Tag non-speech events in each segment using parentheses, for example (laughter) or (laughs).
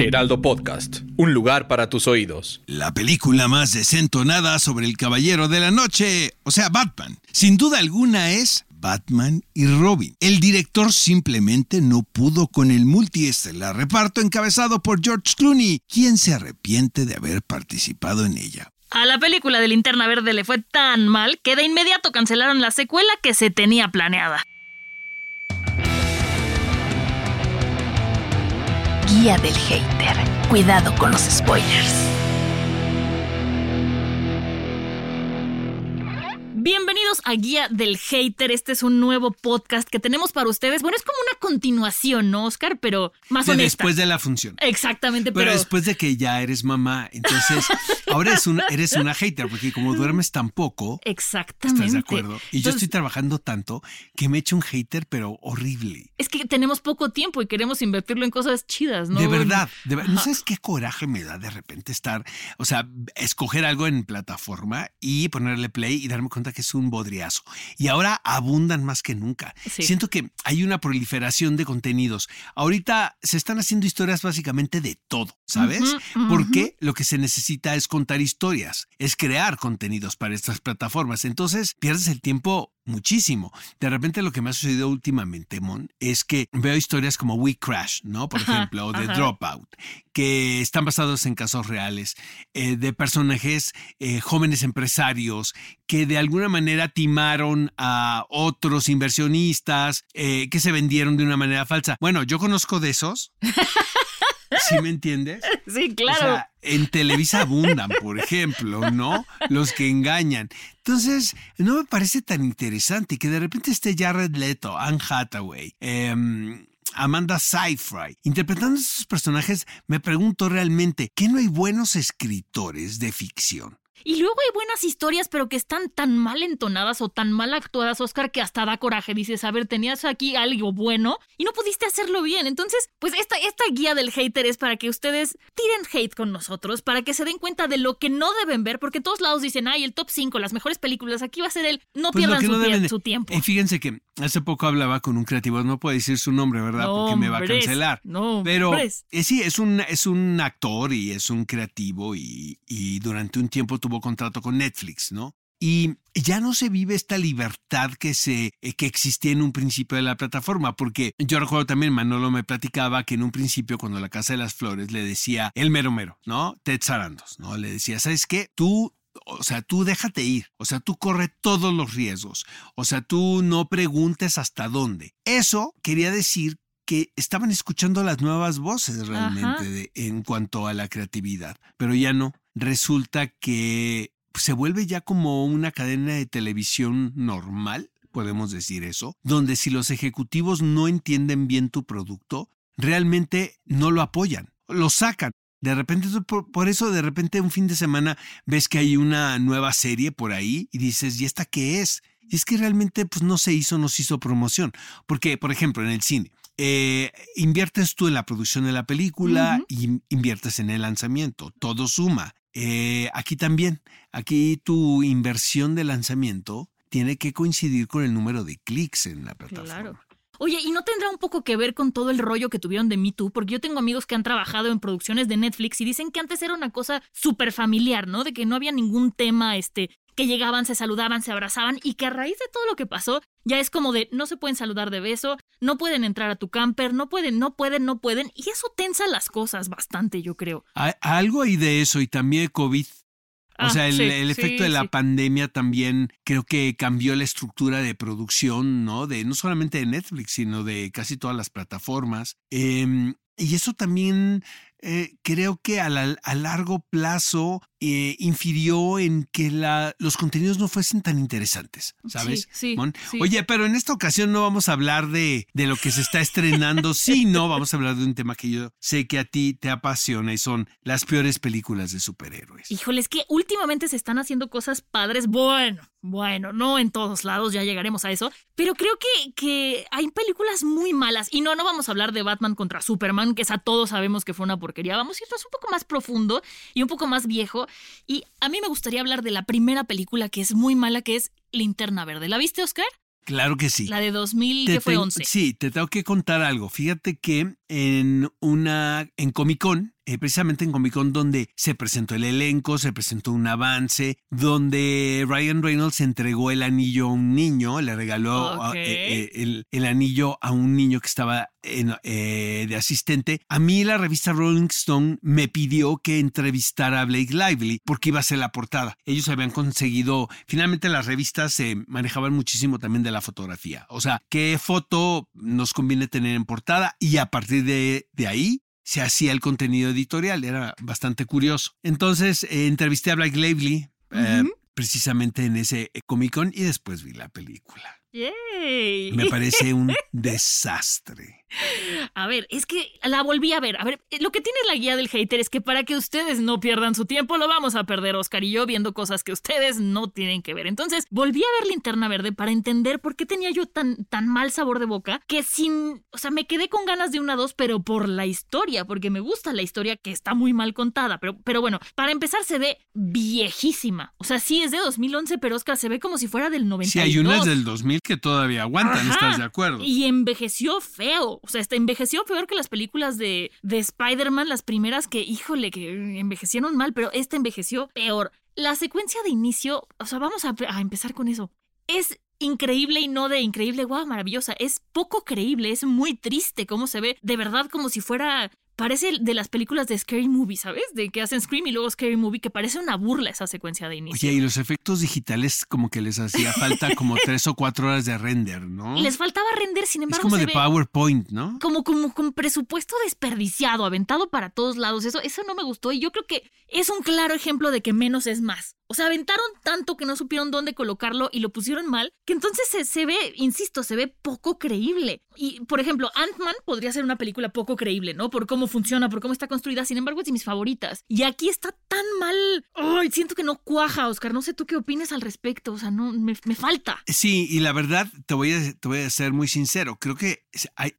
Heraldo Podcast, un lugar para tus oídos. La película más desentonada sobre el Caballero de la Noche, o sea, Batman. Sin duda alguna es Batman y Robin. El director simplemente no pudo con el multiestelar reparto encabezado por George Clooney, quien se arrepiente de haber participado en ella. A la película de Linterna Verde le fue tan mal que de inmediato cancelaron la secuela que se tenía planeada. Guía del hater. Cuidado con los spoilers. Bienvenidos a Guía del Hater. Este es un nuevo podcast que tenemos para ustedes. Bueno, es como una continuación, ¿no, Oscar? Pero más De honesta. después de la función. Exactamente, Pero pero... después de que ya eres mamá, entonces (laughs) ahora eres una, eres una hater, porque como duermes tan poco, Exactamente. ¿estás de acuerdo? Y yo estoy trabajando tanto que me he hecho un hater, pero horrible. Es que tenemos poco tiempo y queremos invertirlo en cosas chidas, ¿no? De verdad, de ver- ¿no sabes qué coraje me da de repente estar, o sea, escoger algo en plataforma y ponerle play y darme cuenta que es un bodriazo. Y ahora abundan más que nunca. Sí. Siento que hay una proliferación de contenidos. Ahorita se están haciendo historias básicamente de todo, ¿sabes? Porque lo que se necesita es contar historias, es crear contenidos para estas plataformas. Entonces pierdes el tiempo muchísimo. De repente lo que me ha sucedido últimamente, Mon, es que veo historias como We Crash, ¿no? Por Ajá, ejemplo, o de ajá. Dropout, que están basados en casos reales, eh, de personajes eh, jóvenes empresarios que de alguna manera timaron a otros inversionistas, eh, que se vendieron de una manera falsa. Bueno, yo conozco de esos. (laughs) ¿Sí me entiendes? (laughs) Sí, O claro. sea, en Televisa abundan, por ejemplo, ¿no? Los que engañan. Entonces, no me parece tan interesante que de repente esté Jared Leto, Anne Hathaway, em, Amanda Seyfried, interpretando a esos personajes, me pregunto realmente, ¿qué no hay buenos escritores de ficción? Y luego hay buenas historias, pero que están tan mal entonadas o tan mal actuadas, Oscar, que hasta da coraje. Dices, a ver, tenías aquí algo bueno y no pudiste hacerlo bien. Entonces, pues esta, esta guía del hater es para que ustedes tiren hate con nosotros, para que se den cuenta de lo que no deben ver, porque todos lados dicen, ay, el top 5, las mejores películas, aquí va a ser el, no Pues pierdan su, no deben tiempo. Y fíjense que hace poco hablaba con un creativo, no puedo decir su nombre, ¿verdad? Porque me va a cancelar. nombres. Pero eh, sí, es un, es un actor y es un creativo y, y durante un tiempo tuvo contrato con Netflix, ¿no? Y ya no se vive esta libertad que, se, eh, que existía en un principio de la plataforma, porque yo recuerdo también, Manolo me platicaba que en un principio cuando la Casa de las Flores le decía el mero mero, ¿no? Ted Sarandos, ¿no? Le decía, ¿sabes qué? Tú o sea, tú déjate ir, o sea, tú corre todos los riesgos, o sea, tú no preguntes hasta dónde. Eso quería decir que estaban escuchando las nuevas voces realmente de- en cuanto a la creatividad, pero ya no. Resulta que se vuelve ya como una cadena de televisión normal, podemos decir eso, donde si los ejecutivos no entienden bien tu producto, realmente no lo apoyan, lo sacan. De repente, por eso de repente un fin de semana ves que hay una nueva serie por ahí y dices, ¿y esta qué es? Y es que realmente pues no se hizo, no se hizo promoción. Porque, por ejemplo, en el cine, eh, inviertes tú en la producción de la película y inviertes en el lanzamiento, todo suma. Eh, aquí también, aquí tu inversión de lanzamiento tiene que coincidir con el número de clics en la plataforma. Claro. Oye, ¿y no tendrá un poco que ver con todo el rollo que tuvieron de Me Too? Porque yo tengo amigos que han trabajado en producciones de Netflix y dicen que antes era una cosa súper familiar, ¿no? De que no había ningún tema, este, que llegaban, se saludaban, se abrazaban y que a raíz de todo lo que pasó ya es como de no se pueden saludar de beso, no pueden entrar a tu camper, no pueden, no pueden, no pueden y eso tensa las cosas bastante, yo creo. Hay- algo hay de eso y también COVID. O Ah, sea, el, sí, el efecto sí, de la sí. pandemia también creo que cambió la estructura de producción, ¿no? De no solamente de Netflix, sino de casi todas las plataformas. Em, Y eso también eh, creo que a, largo plazo eh, infirió en que la, los contenidos no fuesen tan interesantes, ¿sabes? Sí, Oye, pero en esta ocasión no vamos a hablar de, de lo que se está estrenando, sino vamos a hablar de un tema que yo sé que a ti te apasiona y son las peores películas de superhéroes. Híjole, es que últimamente se están haciendo cosas padres. Bueno, bueno, no en todos lados, ya llegaremos a eso, pero creo que, que hay películas muy malas. Y no, no vamos a hablar de Batman contra Superman, que esa todos sabemos que fue una porquería. Vamos a irnos un poco más profundo y un poco más viejo. Y a mí me gustaría hablar de la primera película que es muy mala, que es Linterna Verde. ¿La viste, Oscar? Claro que sí. La de 2000, que fue 11. Sí, te tengo que contar algo. Fíjate que en una en Comic Con eh, precisamente en Comic Con donde se presentó el elenco, se presentó un avance, donde Ryan Reynolds entregó el anillo a un niño, le regaló eh, eh, el, anillo a un niño que estaba de asistente. A mí la revista Rolling Stone me pidió que entrevistara a Blake Lively porque iba a ser la portada. Ellos habían conseguido, finalmente las revistas se manejaban muchísimo también de la fotografía. O sea, qué foto nos conviene tener en portada y a partir de, de ahí se hacía el contenido editorial. Era bastante curioso. Entonces eh, entrevisté a Blake Lively eh, precisamente en ese Comic Con y después vi la película. Me parece un (laughs) desastre. A ver, es que la volví a ver. A ver, lo que tiene la guía del hater es que para que ustedes no pierdan su tiempo, lo vamos a perder Oscar y yo viendo cosas que ustedes no tienen que ver. Entonces, volví a ver Linterna Verde para entender por qué tenía yo tan, tan mal sabor de boca que sin, o sea, me quedé con ganas de una dos, pero por la historia, porque me gusta la historia que está muy mal contada. Pero, pero bueno, para empezar se ve viejísima. O sea, sí es de 2011, pero Oscar se ve como si fuera del 92. Sí, hay unas del 2000 que todavía aguantan, ¿estás de acuerdo? Y envejeció feo. O sea, envejeció peor que las películas de, de Spider-Man, las primeras que, híjole, que envejecieron mal, pero esta envejeció peor. La secuencia de inicio, o sea, vamos a, a empezar con eso. Es increíble y no de increíble, guau, maravillosa. Es poco creíble, es muy triste cómo se ve, de verdad como si fuera parece de las películas de Scary Movie, ¿sabes? De que hacen Scream y luego Scary Movie, que parece una burla esa secuencia de inicio. Oye, y los efectos digitales como que les hacía falta como (laughs) tres o cuatro horas de render, ¿no? Les faltaba render, sin embargo. Es como de PowerPoint, ¿no? Como, como con presupuesto desperdiciado, aventado para todos lados. Eso, eso no me gustó y yo creo que es un claro ejemplo de que menos es más. O sea, aventaron tanto que no supieron dónde colocarlo y lo pusieron mal, que entonces se, ve, insisto, se ve poco creíble. Y, por ejemplo, Ant-Man podría ser una película poco creíble, ¿no? Por cómo funciona, por cómo está construida. Sin embargo, es de mis favoritas. Y aquí está tan mal. ¡Ay! Siento que no cuaja, Oscar. No sé tú qué opines al respecto. O sea, no, me, falta. Sí, y la verdad, te voy a, te voy a ser muy sincero. Creo que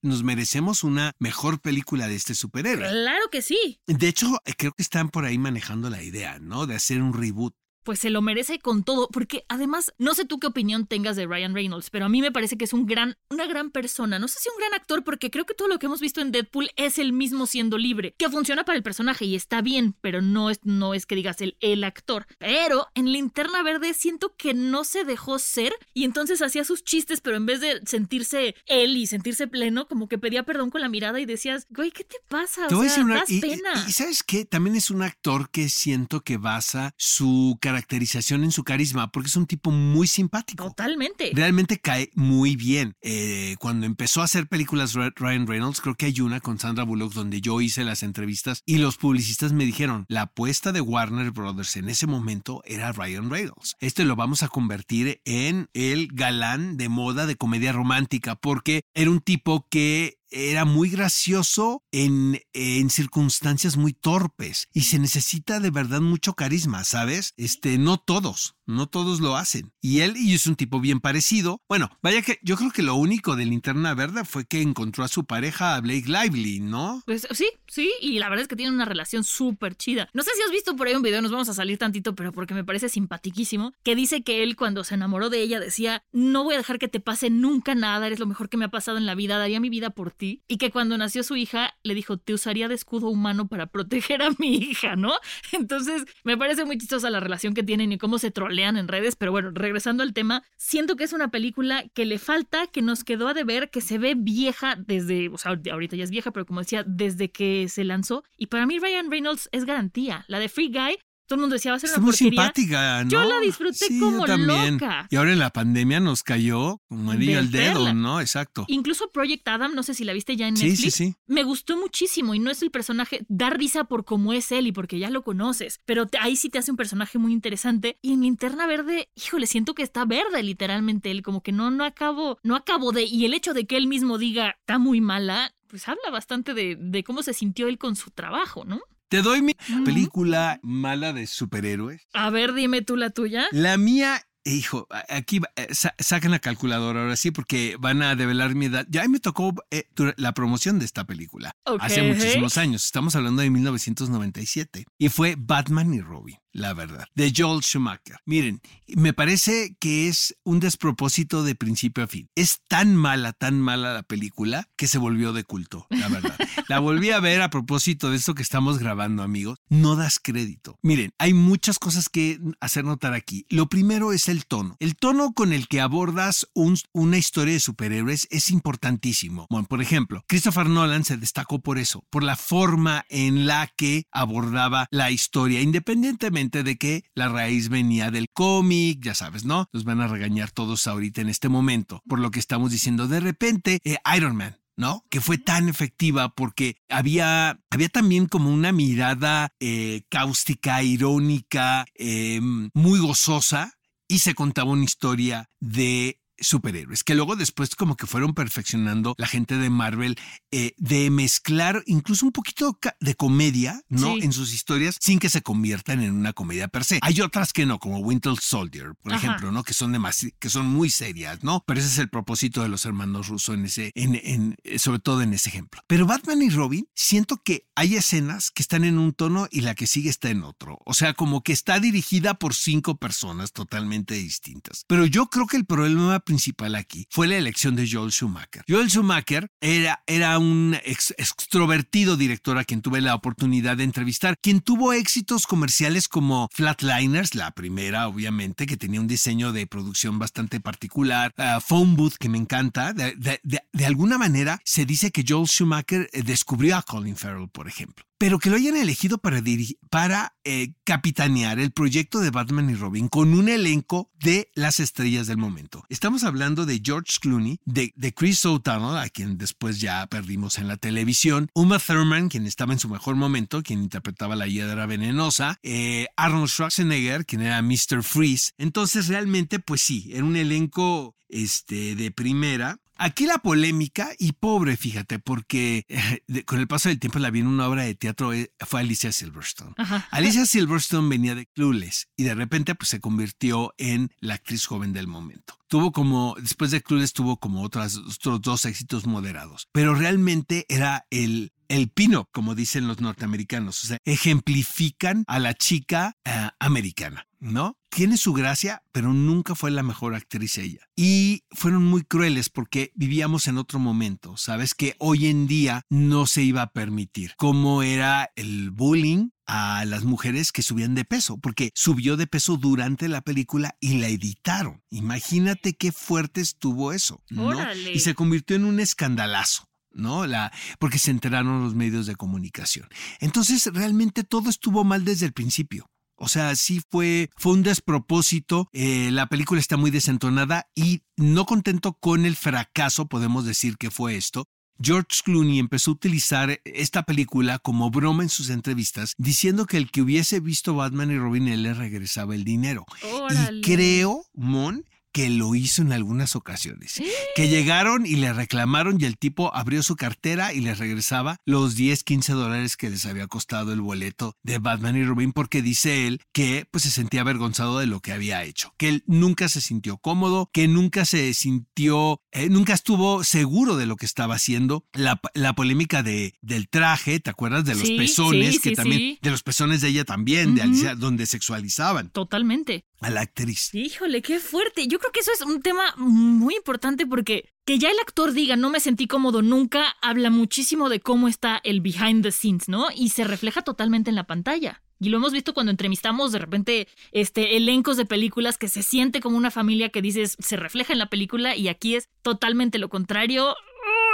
nos merecemos una mejor película de este superhéroe. Claro que sí. De hecho, creo que están por ahí manejando la idea, ¿no? De hacer un reboot pues se lo merece con todo, porque además, no sé tú qué opinión tengas de Ryan Reynolds, pero a mí me parece que es un gran, una gran persona. No sé si un gran actor, porque creo que todo lo que hemos visto en Deadpool es el mismo siendo libre, que funciona para el personaje y está bien, pero no es, no es que digas el, el actor. Pero en Linterna Verde siento que no se dejó ser y entonces hacía sus chistes, pero en vez de sentirse él y sentirse pleno, como que pedía perdón con la mirada y decías, güey, ¿qué te pasa? Te voy a decir una, pena. Y, sabes qué, también es un actor que siento que basa su caracterización en su carisma, porque es un tipo muy simpático. Totalmente. Realmente cae muy bien. Eh, cuando empezó a hacer películas Ryan Reynolds, creo que hay una con Sandra Bullock donde yo hice las entrevistas y los publicistas me dijeron, la apuesta de Warner Brothers en ese momento era Ryan Reynolds. Este lo vamos a convertir en el galán de moda de comedia romántica, porque era un tipo que era muy gracioso en, en, circunstancias muy torpes y se necesita de verdad mucho carisma, ¿sabes? Este, no todos, no todos lo hacen. Y él y es un tipo bien parecido. Bueno, vaya que yo creo que lo único de Linterna Verde fue que encontró a su pareja, a Blake Lively, ¿no? Pues sí, sí, y la verdad es que tienen una relación súper chida. No sé si has visto por ahí un video, nos vamos a salir tantito, pero porque me parece simpatiquísimo, que dice que él cuando se enamoró de ella decía, no voy a dejar que te pase nunca nada, eres lo mejor que me ha pasado en la vida, daría mi vida por ti. Y que cuando nació su hija le dijo, te usaría de escudo humano para proteger a mi hija, ¿no? (laughs) Entonces me parece muy chistosa la relación que tienen y cómo se trolean en redes, pero bueno, regresando al tema, siento que es una película que le falta, que nos quedó a deber, que se ve vieja desde, o sea, ahorita ya es vieja, pero como decía, desde que se lanzó. Y para mí Ryan Reynolds es garantía. La de Free Guy todo el mundo decía, va a ser una muy porquería. simpática, ¿no? Yo la disfruté Sí, como yo también. loca. Y ahora en la pandemia nos cayó como anillo al dedo. ¿no? Exacto. Incluso Project Adam, no sé si la viste ya en Sí, Netflix. sí, sí. Me gustó muchísimo y no es el personaje, da risa por cómo es él y porque ya lo conoces, pero te- ahí sí te hace un personaje muy interesante. Y en Linterna Verde, híjole, siento que está verde literalmente él, como que no, no acabo, no acabo de. Y el hecho de que él mismo diga, está muy mala, pues habla bastante de, de cómo se sintió él con su trabajo, ¿no? Te doy mi película mala de superhéroes. A ver, dime tú la tuya. La mía, hijo, aquí va- eh, sa- sacan la calculadora ahora sí, porque van a develar mi edad. Ya me tocó eh, la promoción de esta película hace muchísimos años. Estamos hablando de 1997. Y fue Batman y Robin, la verdad, de Joel Schumacher. Miren, me parece que es un despropósito de principio a fin. Es tan mala, tan mala la película que se volvió de culto, la verdad. La volví a ver a propósito de esto que estamos grabando, amigos. No das crédito. Miren, hay muchas cosas que hacer notar aquí. Lo primero es el tono. El tono con el que abordas un- una historia de superhéroes es importantísimo. Bueno, por ejemplo, Christopher Nolan se destacó por eso, por la forma en la que abordaba la historia, independientemente de que la raíz venía del cómic, ya sabes, ¿no? Nos van a regañar todos ahorita en este momento por lo que estamos diciendo. De repente, eh, Iron Man. ¿no? Que fue tan efectiva porque había, había también como una mirada eh, cáustica, irónica, eh, muy gozosa y se contaba una historia de superhéroes, que luego después como que fueron perfeccionando la gente de Marvel eh, de mezclar incluso un poquito de comedia, ¿no? Sí. En sus historias sin que se conviertan en una comedia per se. Hay otras que no, como Winter Soldier, por Ajá. ejemplo, ¿no? Que son demasi- que son muy serias, ¿no? Pero ese es el propósito de los hermanos rusos en ese, en, en- eh, sobre todo en ese ejemplo. Pero Batman y Robin, siento que hay escenas que están en un tono y la que sigue está en otro. O sea, como que está dirigida por cinco personas totalmente distintas. Pero yo creo que el problema principal aquí fue la elección de Joel Schumacher. Joel Schumacher era, era un ex- extrovertido director a quien tuve la oportunidad de entrevistar, quien tuvo éxitos comerciales como Flatliners, la primera obviamente, que tenía un diseño de producción bastante particular, uh, Phone Booth, que me encanta. De alguna manera se dice que Joel Schumacher eh, descubrió a Colin Farrell, por ejemplo. Pero que lo hayan elegido para, para eh, capitanear el proyecto de Batman y Robin con un elenco de las estrellas del momento. Estamos hablando de George Clooney, de, de Chris O'Donnell, a quien después ya perdimos en la televisión, Uma Thurman, quien estaba en su mejor momento, quien interpretaba la hiedra venenosa, eh, Arnold Schwarzenegger, quien era Mr. Freeze. Entonces realmente, pues sí, era un elenco este, de primera. Aquí la polémica, y pobre, fíjate, porque eh, de- con el paso del tiempo la vi en una obra de teatro, eh, fue Alicia Silverstone. Ajá. Alicia (laughs) Silverstone venía de Clueless y de repente pues se convirtió en la actriz joven del momento. Tuvo como, después de Clueless tuvo como otras, otros dos éxitos moderados, pero realmente era el, el pin-up, como dicen los norteamericanos, o sea, ejemplifican a la chica eh, americana, ¿no? Tiene su gracia, pero nunca fue la mejor actriz ella. Y fueron muy crueles porque vivíamos en otro momento, ¿sabes? Que hoy en día no se iba a permitir. Cómo era el bullying a las mujeres que subían de peso, porque subió de peso durante la película y la editaron. Imagínate qué fuerte estuvo eso, ¿no? Órale. Y se convirtió en un escandalazo. ¿no? La, porque se enteraron los medios de comunicación. Entonces, realmente todo estuvo mal desde el principio. O sea, sí fue, fue un despropósito. eh, la película está muy desentonada y no contento con el fracaso, podemos decir que fue esto. George Clooney empezó a utilizar esta película como broma en sus entrevistas, diciendo que el que hubiese visto Batman y Robin él le regresaba el dinero. Órale. Y creo, Mon, que lo hizo en algunas ocasiones. Que llegaron y le reclamaron y el tipo abrió su cartera y les regresaba los 10, 15 dólares que les había costado el boleto de Batman y Robin porque dice él que pues se sentía avergonzado de lo que había hecho, que él nunca se sintió cómodo, que nunca se sintió, eh, nunca estuvo seguro de lo que estaba haciendo. La, la polémica de, del traje, ¿te acuerdas? De los Sí, pezones, sí, que sí, también, de los pezones de ella también, de. Alicia, donde sexualizaban Totalmente. A la actriz. Híjole, qué fuerte. Yo creo que eso es un tema muy importante porque que ya el actor diga no me sentí cómodo nunca habla muchísimo de cómo está el behind the scenes, ¿no? Y se refleja totalmente en la pantalla. Y lo hemos visto cuando entrevistamos de repente este elencos de películas que se siente como una familia que dices se refleja en la película y aquí es totalmente lo contrario.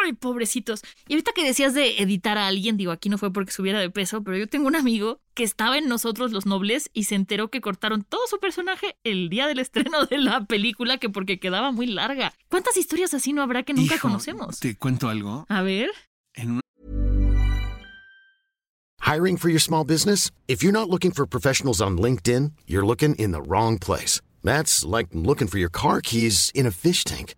Ay, pobrecitos. Y ahorita que decías de editar a alguien, digo, aquí no fue porque subiera de peso, pero yo tengo un amigo que estaba en Nosotros los Nobles y se enteró que cortaron todo su personaje el día del estreno de la película que porque quedaba muy larga. ¿Cuántas historias así no habrá que nunca Hijo, conocemos? Te cuento algo. A ver. En Hiring for your small business? If you're not looking for professionals on LinkedIn, you're looking in the wrong place. That's like looking for your car keys in a fish tank.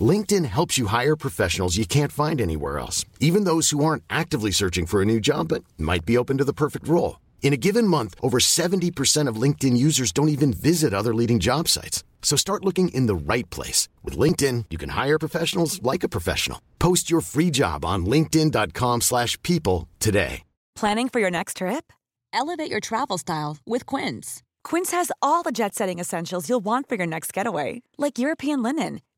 LinkedIn helps you hire professionals you can't find anywhere else, even those who aren't actively searching for a new job but might be open to the perfect role. In a given month, over 70% of LinkedIn users don't even visit other leading job sites. So start looking in the right place. With LinkedIn, you can hire professionals like a professional. Post your free job on linkedin.com/people slash people today. Planning for your next trip? Elevate your travel style with Quince. Quince has all the jet setting essentials you'll want for your next getaway, like European linen,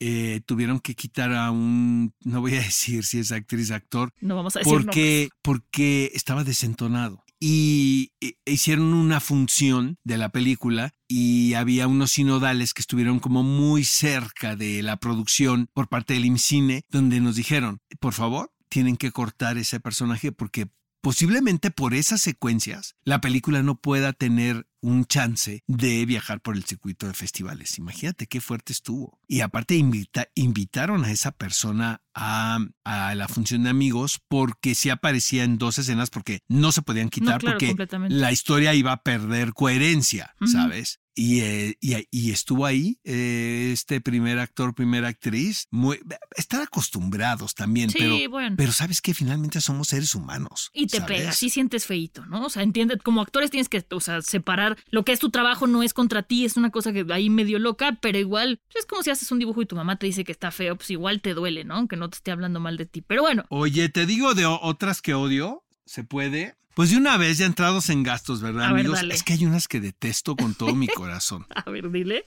eh, tuvieron que quitar a un, no voy a decir si es actriz, actor, No vamos a decir porque, porque estaba desentonado. Y eh, hicieron una función de la película y había unos sinodales que estuvieron como muy cerca de la producción por parte del IMCINE, donde nos dijeron, por favor, tienen que cortar ese personaje porque posiblemente por esas secuencias la película no pueda tener un chance de viajar por el circuito de festivales. Imagínate qué fuerte estuvo. Y aparte invita- invitaron a esa persona a, a la función de amigos porque sí aparecía en dos escenas porque no se podían quitar claro, porque la historia iba a perder coherencia. ¿sabes? Y, eh, y, y estuvo ahí eh, este primer actor, primera actriz, muy, estar acostumbrados también, Sí, pero, bueno. pero sabes que finalmente somos seres humanos. Y te ¿sabes? pega, sí sientes feíto, ¿no? O sea, entiende, como actores tienes que, o sea, separar lo que es tu trabajo no es contra ti, es una cosa que ahí medio loca, pero igual es como si haces un dibujo y tu mamá te dice que está feo, pues igual te duele, ¿no? Aunque no te esté hablando mal de ti. Pero bueno, Oye, te digo de otras que odio, ¿se puede? Pues de una vez ya entrados en gastos, ¿verdad, A ver, amigos? dale. es que hay unas que detesto con todo mi corazón. (laughs) a ver, dile.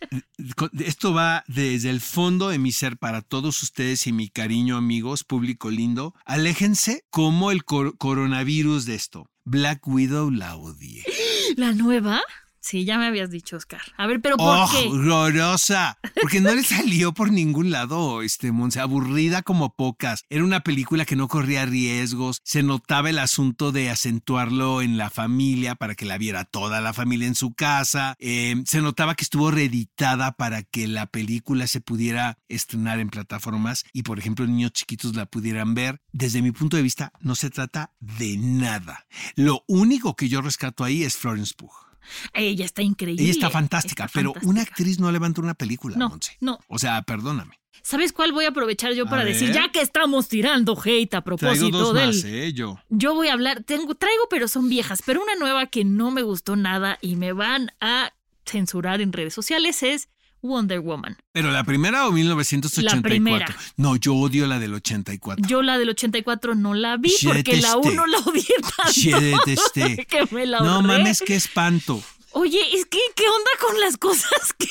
Con- Esto va desde el fondo de mi ser para todos ustedes y mi cariño, amigos, público lindo. Aléjense como el cor- coronavirus de esto. Black Widow la odié. (gasps) ¿La nueva? Sí, ya me habías dicho, Oscar. A ver, pero ¿por ¡Oh, qué? horrorosa! Porque no le salió por ningún lado, este, Monse, aburrida como pocas. Era una película que no corría riesgos, se notaba el asunto de acentuarlo en la familia para que la viera toda la familia en su casa. Eh, se notaba que estuvo reeditada para que la película se pudiera estrenar en plataformas y, por ejemplo, niños chiquitos la pudieran ver. Desde mi punto de vista, no se trata de nada. Lo único que yo rescato ahí es Florence Pugh. Ella está increíble. Ella está fantástica, Está pero fantástica. una actriz no levanta una película, No, Monse. no. O sea, perdóname. ¿Sabes cuál voy a aprovechar yo A para decir? Ya que estamos tirando hate a Traigo propósito dos del. más, ¿eh? Yo. Yo voy a hablar, tengo, traigo, pero son viejas, pero una nueva que no me gustó nada y me van a censurar en redes sociales es Wonder Woman. ¿Pero la primera o 1984? La primera. No, yo odio la del 84. Yo la del 84 no la vi porque la detesté. 1 la odié tanto. Yo detesté. (laughs) que me la No mames, qué espanto. Oye, es que, ¿qué onda con las cosas que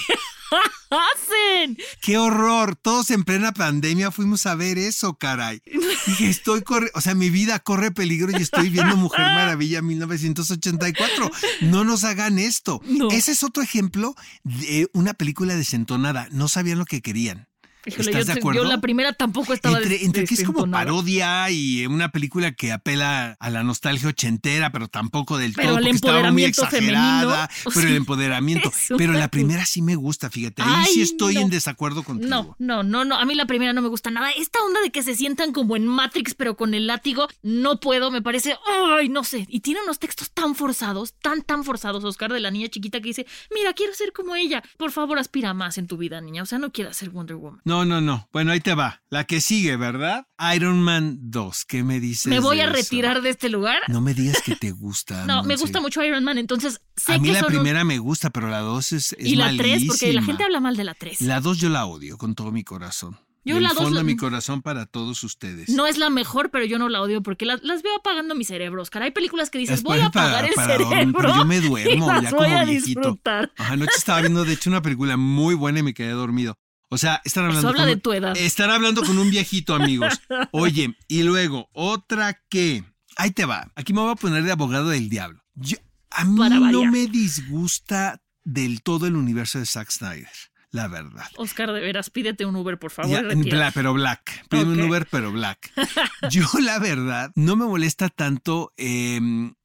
hacen? Qué horror. Todos en plena pandemia fuimos a ver eso, caray. Dije, estoy corre, o sea, mi vida corre peligro y estoy viendo Mujer Maravilla 1984. No nos hagan esto. No. Ese es otro ejemplo de una película desentonada. No sabían lo que querían. Híjole, ¿Estás yo, de acuerdo? yo la primera tampoco estaba Entre, entre que es como parodia y una película que apela a la nostalgia ochentera, pero tampoco del Pero todo, el porque estaba muy exagerada. femenino, pero (laughs) el empoderamiento. Pero la primera sí me gusta, fíjate. Ahí Ay, sí estoy no. en desacuerdo contigo. No, no, no, no. A mí la primera no me gusta nada. Esta onda de que se sientan como en Matrix, pero con el látigo, no puedo. Me parece, ay, no sé. Y tiene unos textos tan forzados, tan, tan forzados, Oscar, de la niña chiquita que dice, mira, quiero ser como ella. Por favor, aspira más en tu vida, niña. O sea, no quieras ser Wonder Woman. No, no, no. Bueno, ahí te va. La que sigue, ¿verdad? Iron Man 2. ¿Qué me dices? Me voy a eso? retirar de este lugar. No me digas que te gusta. (laughs) No, me gusta mucho Iron Man, entonces sé A mí que la son un- primera me gusta, pero la 2 es, es Y la 3, porque la gente habla mal de la 3. La 2 yo la odio con todo mi corazón. Yo Del la dos fondo la- de mi corazón para todos ustedes. no es la mejor, pero yo no la odio porque las, las veo apagando mi cerebro, Oscar. Hay películas que dices, Es voy a apagar el cerebro. pero yo me (laughs) y duermo las ya voy como a viejito. disfrutar. Anoche estaba viendo, de hecho, una película muy buena y me quedé dormido. O sea, están hablando. Eso habla con de un- tu edad. Estar hablando con un viejito, amigos. (laughs) Oye, y luego, otra que. Ahí te va. Aquí me voy a poner de abogado del diablo. Yo- a mí Para no variar. me disgusta del todo el universo de Zack Snyder, la verdad. Oscar, de veras, pídete un Uber, por favor. Ya, bla- pero black. Pídeme un. Uber, pero black. (laughs) Yo, la verdad, no me molesta tanto. eh,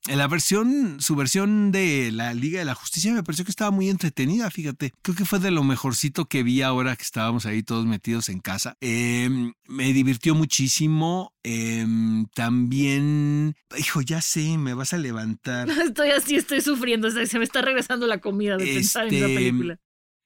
en la versión, su versión de la Liga de la Justicia me pareció que estaba muy entretenida, fíjate. Creo que fue de lo mejorcito que vi ahora que estábamos ahí todos metidos en casa. Eh, me divirtió muchísimo. eh, también, hijo, ya sé, me vas a levantar. (laughs) Estoy así, estoy sufriendo. Se me está regresando la comida de pensar en esa Este, película.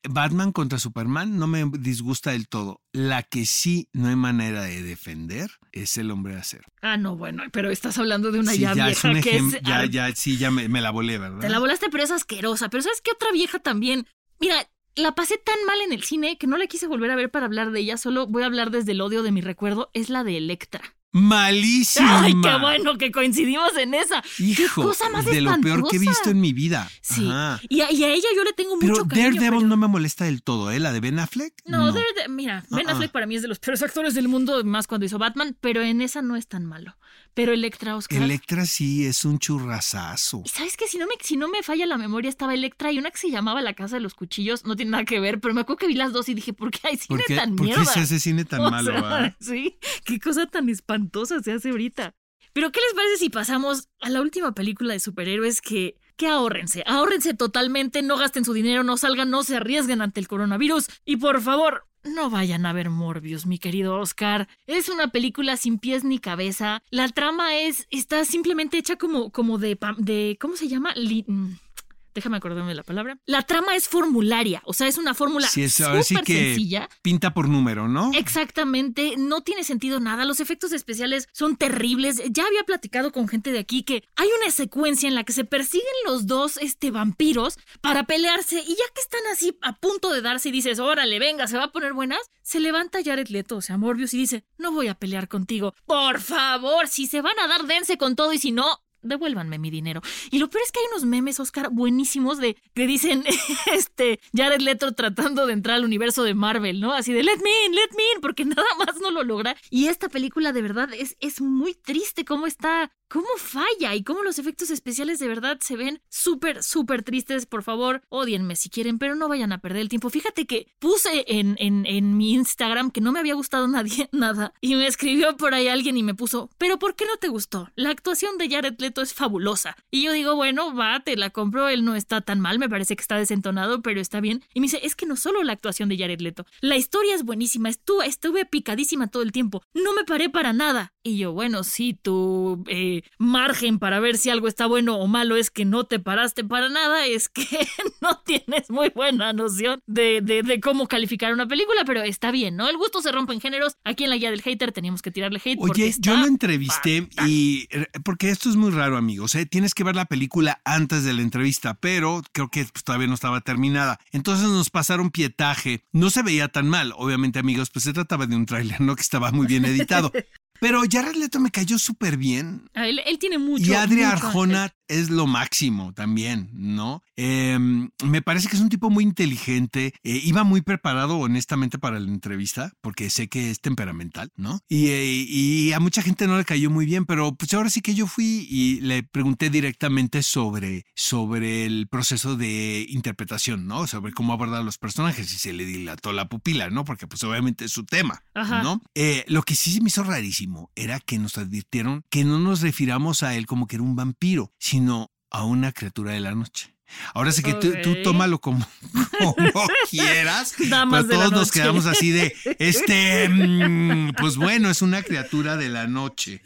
Batman contra Superman no me disgusta del todo. La que sí no hay manera de defender es el hombre de acero. Ah, no, bueno, pero estás hablando de una Sí, ya, ya vieja es un que es. Ya, ya, sí, ya me, me la volé, ¿verdad? Te la volaste, pero es asquerosa. Pero ¿sabes qué otra vieja también? Mira, la pasé tan mal en el cine que no la quise volver a ver para hablar de ella. Solo voy a hablar desde el odio de mi recuerdo. Es la de Electra. Malísima. Ay, qué bueno que coincidimos en esa. Hijo, qué cosa más de lo peor que he visto en mi vida. Sí. Y a, y a ella yo le tengo Pero mucho cariño. Daredevil pero- no me molesta del todo, ¿eh? La de Ben Affleck. No, Darede- mira, Ben Ah, ah. Affleck para mí es de los peores actores del mundo, más cuando hizo Batman, pero en esa no es tan malo. Pero Electra, Oscar. Electra sí es un churrasazo. Y sabes que si no me si no me falla la memoria estaba Electra y una que se llamaba La Casa de los Cuchillos, no tiene nada que ver, pero me acuerdo que vi las dos y dije, ¿por qué hay cine ¿Por qué, tan por qué mierda? se hace cine tan (laughs) O malo? sea, ah? Sí, qué cosa tan espantosa se hace ahorita. Pero ¿qué les parece si pasamos a la última película de superhéroes que que ahórrense, ahórrense totalmente, no gasten su dinero, no salgan, no se arriesguen ante el coronavirus y por favor, no vayan a ver Morbius, mi querido Oscar. Es una película sin pies ni cabeza. La trama es está simplemente hecha como como de de ¿cómo se llama? Li- mm, Déjame acordarme de la palabra. La trama es formularia, o sea, es una fórmula Sí, sí súper que sencilla. pinta por número, ¿no? Exactamente, no tiene sentido nada, los efectos especiales son terribles. Ya había platicado con gente de aquí que hay una secuencia en la que se persiguen los dos este, vampiros para pelearse y ya que están así a punto de darse y dices, órale, venga, se va a poner buenas, se levanta Jared Leto, o sea, Morbius, y dice, no voy a pelear contigo. Por favor, si se van a dar, dense con todo y si no... Devuélvanme mi dinero. Y lo peor es que hay unos memes, Oscar, buenísimos de que dicen, (laughs) este, Jared Leto tratando de entrar al universo de Marvel, ¿no? Así de, let me in, let me in, porque (laughs) nada más no lo logra. Y esta película de verdad es, es muy triste cómo está, cómo falla y cómo los efectos especiales de verdad se ven súper, súper tristes. Por favor, odienme si quieren, pero no vayan a perder el tiempo. Fíjate que puse en, en, en mi Instagram que no me había gustado (laughs) nadie, nada, y me escribió por ahí alguien y me puso, pero ¿por qué no te gustó? La actuación de Jared Leto es fabulosa. Y yo digo, bueno, va, te la compro, él no está tan mal, me parece que está desentonado, pero está bien. Y me dice, es que no solo la actuación de Jared Leto, la historia es buenísima, estuve, estuve picadísima todo el tiempo, no me paré para nada. Y yo, bueno, sí, tu eh, margen para ver si algo está bueno o malo es que no te paraste para nada, es que (laughs) no tienes muy buena noción de, de, de cómo calificar una película, pero está bien, ¿no? El gusto se rompe en géneros. Aquí en la guía del hater teníamos que tirarle hate. Oye, yo lo entrevisté fatal. y eh, porque esto es muy raro, amigos. ¿eh? Tienes que ver la película antes de la entrevista, pero creo que pues, todavía no estaba terminada. Entonces nos pasaron pietaje. No se veía tan mal, obviamente, amigos, pues se trataba de un tráiler, ¿no? Que estaba muy bien editado. (laughs) Pero Jared Leto me cayó súper bien. Ah, Él, él tiene mucho. Y Adri mucho Arjona es lo máximo también, ¿no? Eh, me parece que es un tipo muy inteligente. Eh, iba muy preparado, honestamente, para la entrevista, porque sé que es temperamental, ¿no? Y, eh, y a mucha gente no le cayó muy bien, pero pues ahora sí que yo fui y le pregunté directamente sobre, sobre el proceso de interpretación, ¿no? Sobre cómo abordar a los personajes y se le dilató la pupila, ¿no? Porque pues obviamente es su tema, Ajá. ¿no? Eh, lo que sí se me hizo rarísimo era que nos advirtieron que no nos refiramos a él como que era un vampiro, sino a una criatura de la noche. Ahora sí que tú, tú tómalo como, (laughs) como (laughs) quieras. Damas pero todos nos quedamos así de, este, mm, pues bueno, es una criatura de la noche,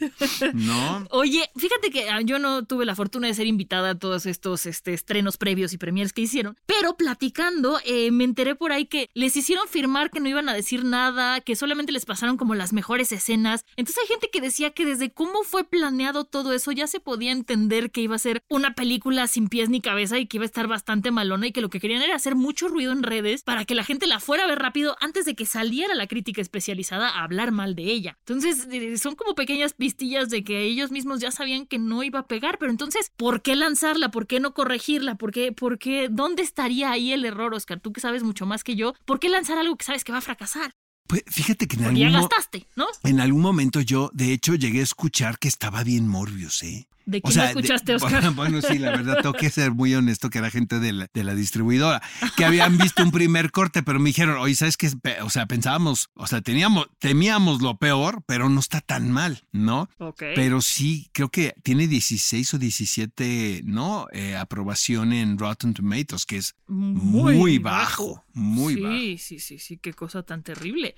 ¿no? Oye, fíjate que ah, yo no tuve la fortuna de ser invitada a todos estos este, estrenos previos y premiers que hicieron, pero platicando eh, me enteré por ahí que les hicieron firmar que no iban a decir nada, que solamente les pasaron como las mejores escenas. Entonces hay gente que decía que desde cómo fue planeado todo eso ya se podía entender que iba a ser una película sin pies ni cabeza y que que iba a estar bastante malona y que lo que querían era hacer mucho ruido en redes para que la gente la fuera a ver rápido antes de que saliera la crítica especializada a hablar mal de ella. Entonces, eh, son como pequeñas pistillas de que ellos mismos ya sabían que no iba a pegar, pero entonces, ¿por qué lanzarla? ¿Por qué no corregirla? ¿Por qué? ¿Por qué? ¿Dónde estaría ahí el error, Oscar? Tú que sabes mucho más que yo, ¿por qué lanzar algo que sabes que va a fracasar? Pues fíjate que en Porque ya algún, mo- gastaste, ¿no? en algún momento yo, de hecho, llegué a escuchar que estaba bien Morbius, ¿eh? ¿De O quién sea, lo escuchaste, (laughs) de-? Bueno, sí, la verdad, tengo que ser muy honesto que era gente de la, de la distribuidora, que (laughs) habían visto un primer corte, pero me dijeron, oye, ¿sabes qué? O sea, pensábamos, o sea, teníamos, temíamos lo peor, pero no está tan mal, ¿no? Ok. Pero sí, creo que tiene 16 o 17, ¿no? Eh, aprobación en Rotten Tomatoes, que es muy, bajo, muy sí, bajo. Sí, sí, sí, qué cosa tan terrible.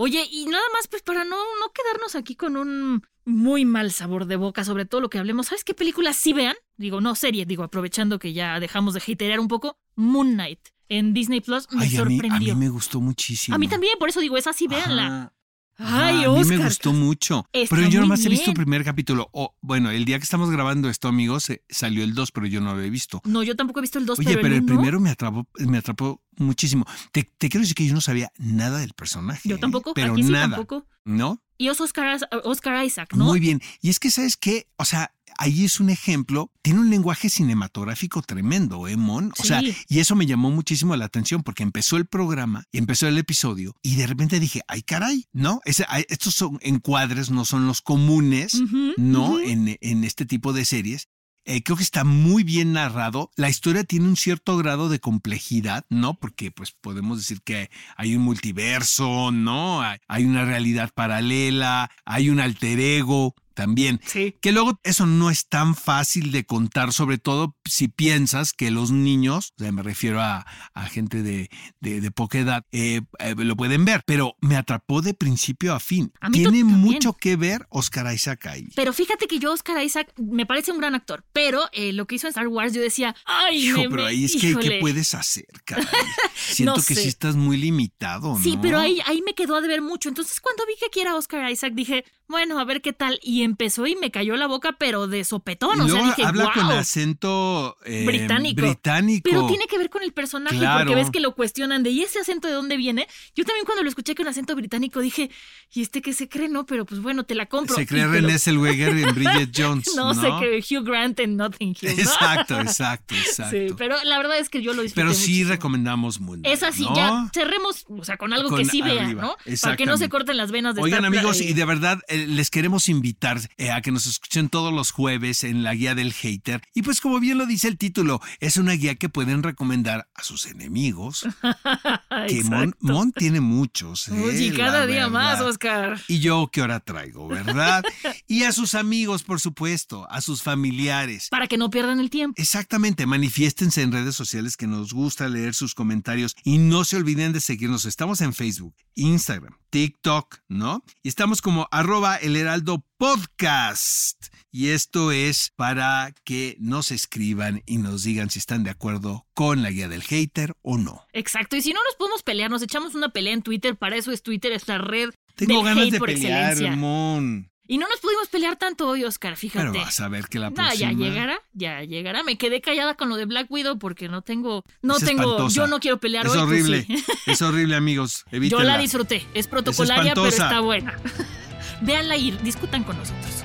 Oye, y nada más, pues para no, no quedarnos aquí con un muy mal sabor de boca sobre todo lo que hablemos, ¿sabes qué películas sí vean? Digo, no serie, digo, aprovechando que ya dejamos de haterear un poco, Moon Knight en Disney Plus me Ay, a mí, a sorprendió. mí me gustó muchísimo. A mí también, por eso digo, esa sí véanla. Ajá. Ay, Ah, a mí me gustó mucho. Pero yo nomás he visto el primer capítulo. O, bueno, el día que estamos grabando esto, amigos, eh, salió el 2, pero yo no lo he visto. No, yo tampoco he visto el 2, Oye, pero, el primero me atrapó, me atrapó muchísimo. Te, te quiero decir que yo no sabía nada del personaje. Yo ¿eh? tampoco, Pero aquí sí nada. tampoco. ¿No? Y es Oscar, Oscar Isaac, ¿no? Muy bien. Y es que, ¿sabes qué? O sea, ahí es un ejemplo. Tiene un lenguaje cinematográfico tremendo, ¿eh, Mon? O sea, y eso me llamó muchísimo la atención porque empezó el programa y empezó el episodio y de repente dije, ay, caray, ¿no? Ese- estos son encuadres, no son los comunes, ¿no? en, en este tipo de series. Eh, creo que está muy bien narrado. La historia tiene un cierto grado de complejidad, ¿no? Porque pues podemos decir que hay un multiverso, ¿no? Hay una realidad paralela, hay un alter ego también. Sí. Que luego eso no es tan fácil de contar, sobre todo si piensas que los niños, o sea, me refiero a, a gente de, de- de poca edad, eh, eh, lo pueden ver, pero me atrapó de principio a fin. A mí Tiene mucho que ver Oscar Isaac ahí. Pero fíjate que yo, Oscar Isaac, me parece un gran actor. Pero eh, lo que hizo en Star Wars, yo decía, ay, Hijo, me- pero ahí es que, ¿qué híjole". puedes hacer, caray? (laughs) Siento No que sí estás muy limitado, ¿no? Sí, pero ahí, ahí me quedó a deber mucho. Entonces, cuando vi que aquí era Oscar Isaac, dije, bueno, a ver qué tal. Y empezó y me cayó la boca, pero de sopetón. Y o sea, dije, habla wow. con acento eh, Británico. británico. Pero tiene que ver con el personaje, Claro. porque ves que lo cuestionan de ¿y ese acento de dónde viene? Yo también cuando lo escuché con acento británico dije, ¿y este qué se cree? No, pero pues bueno, te la compro. Se cree René Zellweger en Bridget (laughs) Jones. No, no, sé que Hugh Grant en Notting Hill. ¿no? Exacto, (laughs) exacto, exacto. Sí, pero la verdad es que yo lo disfruté Pero sí muchísimo. recomendamos Knight, Es así, ¿no? ya cerremos, o sea, con algo que sí vean, arriba, ¿no? Para que no se corten las venas de Oigan amigos, y de verdad eh, les queremos invitar eh, a que nos escuchen todos los jueves en la guía del hater. Y pues como bien lo dice el título, es una guía que pueden recomendar a sus enemigos. (laughs) que Mon. Mon tiene muchos. eh, Oye, cada día más. Oscar. Y yo qué hora traigo, ¿verdad? (laughs) y a sus amigos, por supuesto, a sus familiares. Para que no pierdan el tiempo. Exactamente, manifiéstense en redes sociales que nos gusta leer sus comentarios y no se olviden de seguirnos. Estamos en Facebook, Instagram, TikTok, ¿no? Y estamos como arroba el heraldo podcast. Y esto es para que nos escriban y nos digan si están de acuerdo con la guía del hater o no. Exacto. Y si no nos podemos pelear, nos echamos una pelea en Twitter. Para eso es Twitter, es la red Tengo del ganas hate de por pelear, excelencia. Mon. Y no nos pudimos pelear tanto hoy, Oscar, fíjate. Pero vas a ver que la No, próxima... ya llegará, ya llegará. Me quedé callada con lo de Black Widow porque no tengo, no Es tengo, espantosa. yo no quiero pelear Es hoy. tú horrible, sí. (laughs) es horrible, amigos. Yo la disfruté. Es protocolaria, pero está buena. (laughs) Véanla y discutan con nosotros.